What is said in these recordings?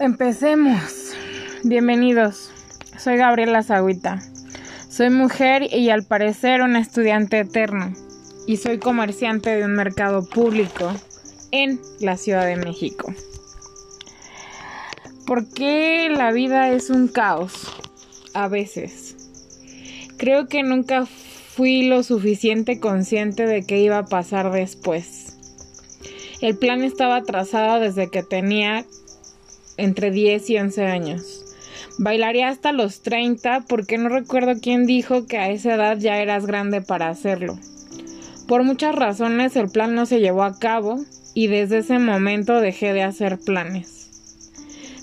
Empecemos. Bienvenidos. Soy Gabriela Zagüita. Soy mujer y al parecer una estudiante eterna. Y soy comerciante de un mercado público en la Ciudad de México. ¿Por qué la vida es un caos? A veces. Creo que nunca fui lo suficiente consciente de qué iba a pasar después. El plan estaba trazado desde que tenía entre 10 y 11 años. Bailaría hasta los 30 porque no recuerdo quién dijo que a esa edad ya eras grande para hacerlo. Por muchas razones el plan no se llevó a cabo y desde ese momento dejé de hacer planes.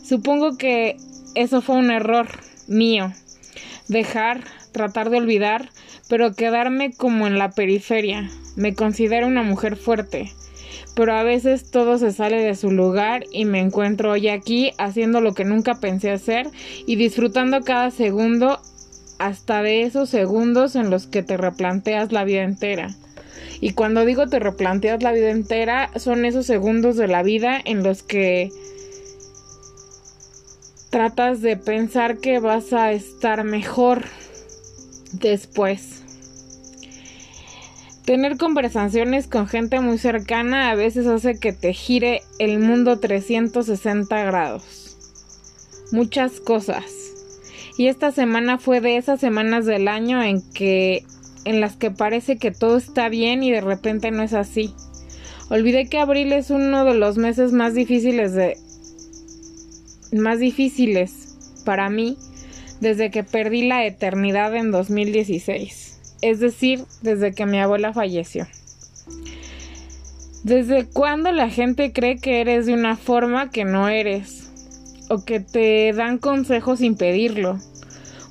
Supongo que eso fue un error mío. Dejar, tratar de olvidar, pero quedarme como en la periferia. Me considero una mujer fuerte, pero a veces todo se sale de su lugar y me encuentro hoy aquí haciendo lo que nunca pensé hacer y disfrutando cada segundo hasta de esos segundos en los que te replanteas la vida entera. Y cuando digo te replanteas la vida entera, son esos segundos de la vida en los que tratas de pensar que vas a estar mejor después. Tener conversaciones con gente muy cercana a veces hace que te gire el mundo 360 grados. Muchas cosas. Y esta semana fue de esas semanas del año en que en las que parece que todo está bien y de repente no es así. Olvidé que abril es uno de los meses más difíciles de más difíciles para mí desde que perdí la eternidad en 2016 es decir, desde que mi abuela falleció. ¿Desde cuándo la gente cree que eres de una forma que no eres? O que te dan consejos sin pedirlo.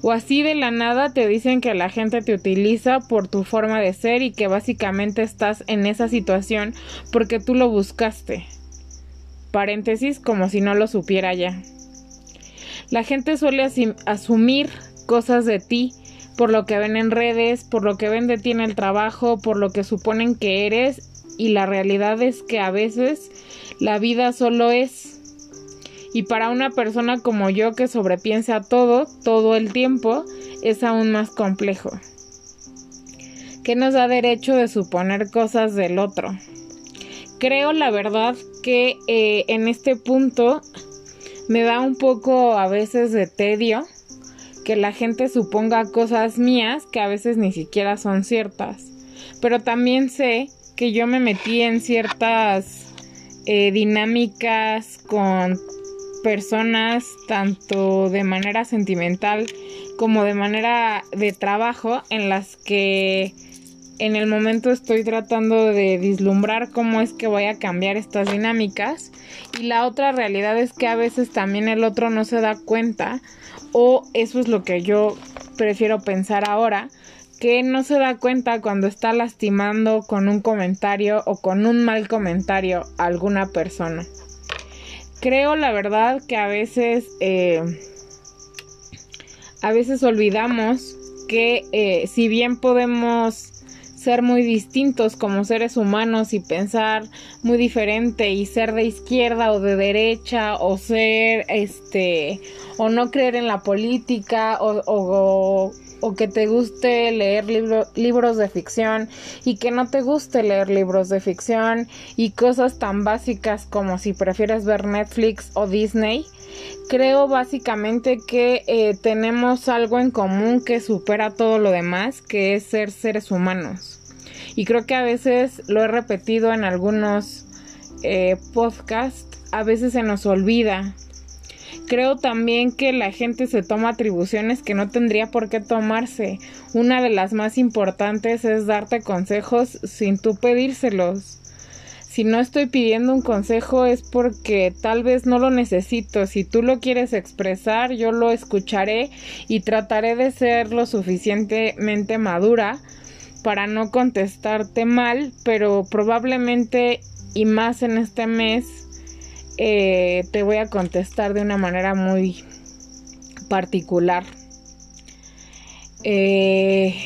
O así de la nada te dicen que la gente te utiliza por tu forma de ser y que básicamente estás en esa situación porque tú lo buscaste. Paréntesis como si no lo supiera ya. La gente suele asumir cosas de ti por lo que ven en redes, por lo que ven de ti en el trabajo, por lo que suponen que eres y la realidad es que a veces la vida solo es. Y para una persona como yo que sobrepiensa todo, todo el tiempo, es aún más complejo. ¿Qué nos da derecho de suponer cosas del otro? Creo la verdad que eh, en este punto me da un poco a veces de tedio que la gente suponga cosas mías que a veces ni siquiera son ciertas. Pero también sé que yo me metí en ciertas eh, dinámicas con personas tanto de manera sentimental como de manera de trabajo en las que en el momento estoy tratando de vislumbrar cómo es que voy a cambiar estas dinámicas y la otra realidad es que a veces también el otro no se da cuenta o eso es lo que yo prefiero pensar ahora, que no se da cuenta cuando está lastimando con un comentario o con un mal comentario a alguna persona. Creo la verdad que a veces, eh, a veces olvidamos que eh, si bien podemos ser muy distintos como seres humanos y pensar muy diferente y ser de izquierda o de derecha o ser este o no creer en la política o, o, que te guste leer libros de ficción y que no te guste leer libros de ficción y cosas tan básicas como si prefieres ver Netflix o Disney creo básicamente que eh, tenemos algo en común que supera todo lo demás, que es ser seres humanos. Y creo que a veces lo he repetido en algunos eh, podcasts, a veces se nos olvida. Creo también que la gente se toma atribuciones que no tendría por qué tomarse. Una de las más importantes es darte consejos sin tú pedírselos. Si no estoy pidiendo un consejo es porque tal vez no lo necesito. Si tú lo quieres expresar, yo lo escucharé y trataré de ser lo suficientemente madura para no contestarte mal, pero probablemente y más en este mes eh, te voy a contestar de una manera muy particular. Eh,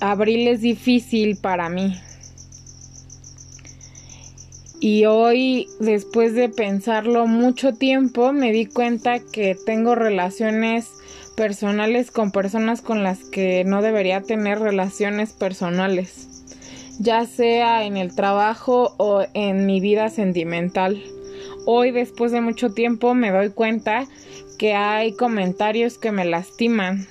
abril es difícil para mí. Y hoy, después de pensarlo mucho tiempo, me di cuenta que tengo relaciones personales con personas con las que no debería tener relaciones personales, ya sea en el trabajo o en mi vida sentimental. Hoy, después de mucho tiempo, me doy cuenta que hay comentarios que me lastiman,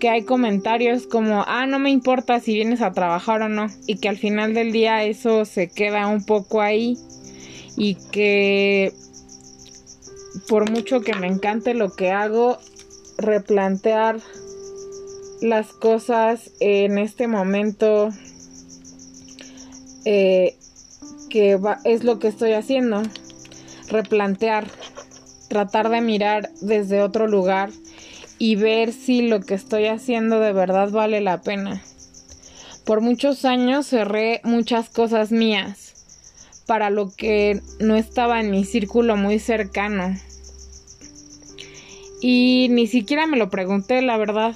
que hay comentarios como, ah, no me importa si vienes a trabajar o no, y que al final del día eso se queda un poco ahí y que por mucho que me encante lo que hago, replantear las cosas en este momento eh, que es lo que estoy haciendo, replantear, tratar de mirar desde otro lugar y ver si lo que estoy haciendo de verdad vale la pena. Por muchos años cerré muchas cosas mías para lo que no estaba en mi círculo muy cercano. Y ni siquiera me lo pregunté, la verdad.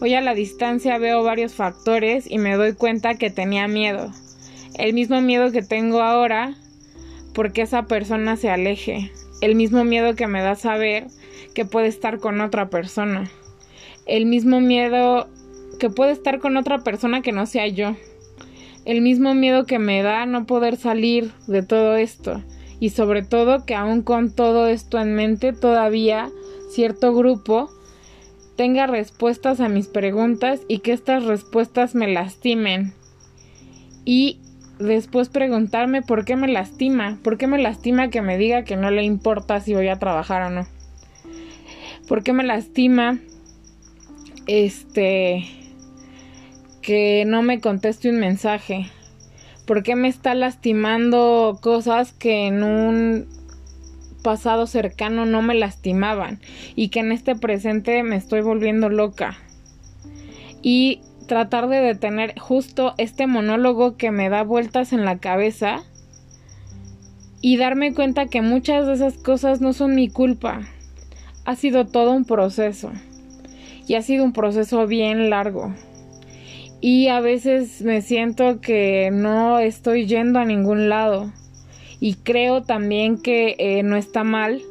Hoy a la distancia veo varios factores y me doy cuenta que tenía miedo. El mismo miedo que tengo ahora porque esa persona se aleje. El mismo miedo que me da saber que puede estar con otra persona. El mismo miedo que puede estar con otra persona que no sea yo. El mismo miedo que me da no poder salir de todo esto. Y sobre todo que aún con todo esto en mente todavía cierto grupo tenga respuestas a mis preguntas y que estas respuestas me lastimen. Y después preguntarme por qué me lastima, por qué me lastima que me diga que no le importa si voy a trabajar o no. ¿Por qué me lastima este que no me conteste un mensaje? ¿Por qué me está lastimando cosas que en un pasado cercano no me lastimaban y que en este presente me estoy volviendo loca? Y tratar de detener justo este monólogo que me da vueltas en la cabeza y darme cuenta que muchas de esas cosas no son mi culpa ha sido todo un proceso y ha sido un proceso bien largo. Y a veces me siento que no estoy yendo a ningún lado. Y creo también que eh, no está mal,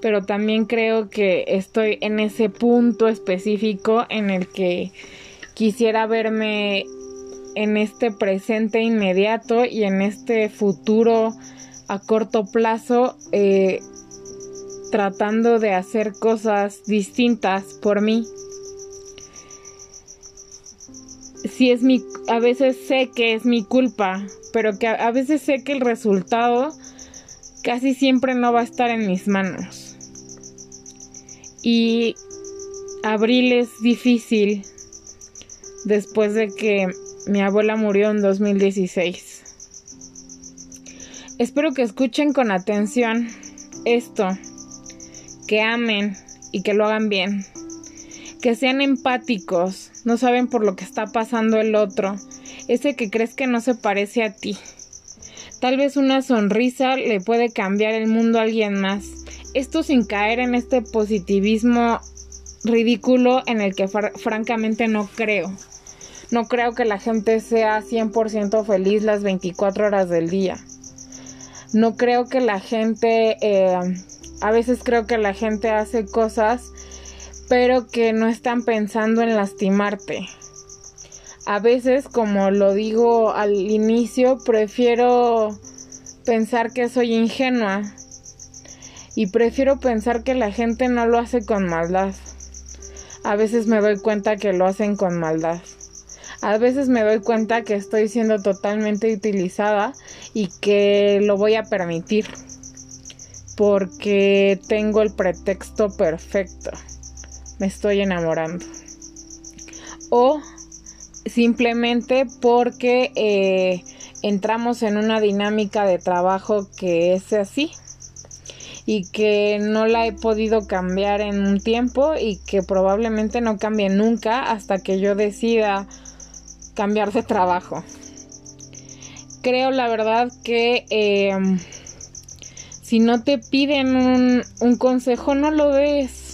pero también creo que estoy en ese punto específico en el que quisiera verme en este presente inmediato y en este futuro a corto plazo eh, tratando de hacer cosas distintas por mí. Si es mi, a veces sé que es mi culpa, pero que a, veces sé que el resultado casi siempre no va a estar en mis manos. Y abril es difícil después de que mi abuela murió en 2016. Espero que escuchen con atención esto que amen y que lo hagan bien, que sean empáticos, no saben por lo que está pasando el otro, ese que crees que no se parece a ti. Tal vez una sonrisa le puede cambiar el mundo a alguien más. Esto sin caer en este positivismo ridículo en el que francamente no creo. No creo que la gente sea 100% feliz las 24 horas del día. No creo que la gente eh, a veces creo que la gente hace cosas pero que no están pensando en lastimarte. A veces, como lo digo al inicio, prefiero pensar que soy ingenua y prefiero pensar que la gente no lo hace con maldad. A veces me doy cuenta que lo hacen con maldad. A veces me doy cuenta que estoy siendo totalmente utilizada y que lo voy a permitir porque tengo el pretexto perfecto. Me estoy enamorando. O simplemente porque eh, entramos en una dinámica de trabajo que es así y que no la he podido cambiar en un tiempo y que probablemente no cambie nunca hasta que yo decida cambiar de trabajo. Creo la verdad que em, si no te piden un, consejo, no lo des.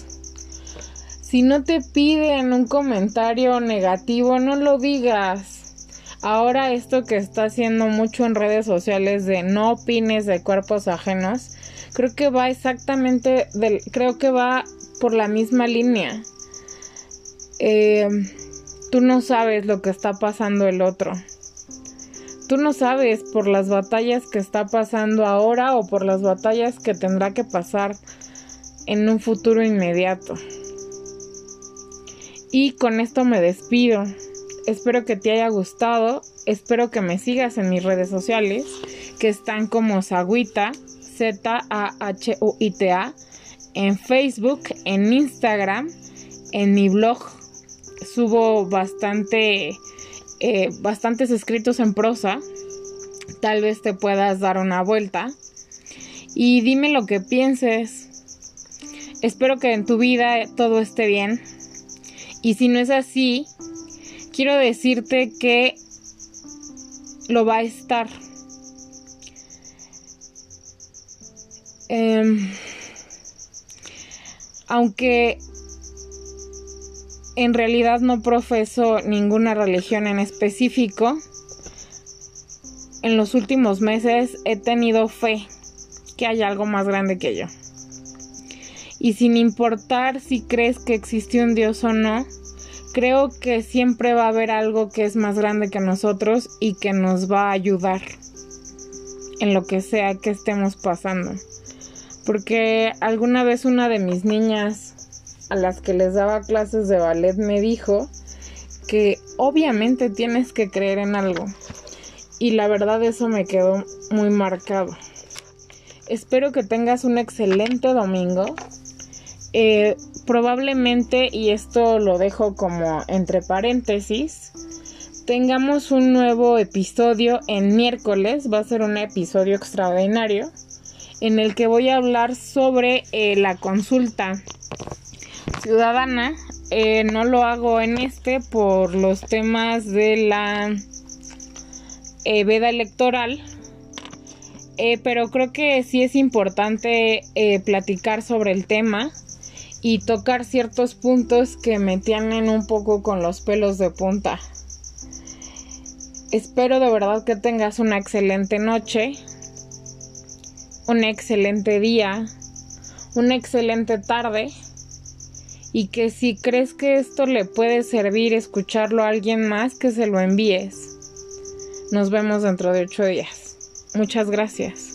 Si no te piden un comentario negativo, no lo digas. Ahora esto que está haciendo mucho en redes sociales de no opines de cuerpos ajenos, creo que va exactamente del, creo que va por la misma línea. Eh, tú no sabes lo que está pasando el otro. Tú no sabes por las batallas que está pasando ahora o por las batallas que tendrá que pasar en un futuro inmediato. Y con esto me despido. Espero que te haya gustado. Espero que me sigas en mis redes sociales, que están como Zaguita, Z-A-H-U-I-T-A, en Facebook, en Instagram, en mi blog. Subo bastante, eh, bastantes escritos en prosa. Tal vez te puedas dar una vuelta. Y dime lo que pienses. Espero que en tu vida todo esté bien. Y si no es así, quiero decirte que lo va a estar. Em, aunque en realidad no profeso ninguna religión en específico, en los últimos meses he tenido fe que hay algo más grande que yo. Y sin importar si crees que existe un Dios o no, creo que siempre va a haber algo que es más grande que nosotros y que nos va a ayudar en lo que sea que estemos pasando. Porque alguna vez una de mis niñas a las que les daba clases de ballet me dijo que obviamente tienes que creer en algo. Y la verdad eso me quedó muy marcado. Espero que tengas un excelente domingo. Eh, probablemente, y esto lo dejo como entre paréntesis, tengamos un nuevo episodio en miércoles, va a ser un episodio extraordinario, en el que voy a hablar sobre eh, la consulta ciudadana. Eh, no lo hago en este por los temas de la veda electoral, pero creo que sí es importante platicar sobre el tema y tocar ciertos puntos que me tienen un poco con los pelos de punta. Espero de verdad que tengas una excelente noche, un excelente día, una excelente tarde y que si crees que esto le puede servir escucharlo a alguien más, que se lo envíes. Nos vemos dentro de ocho días. Muchas gracias.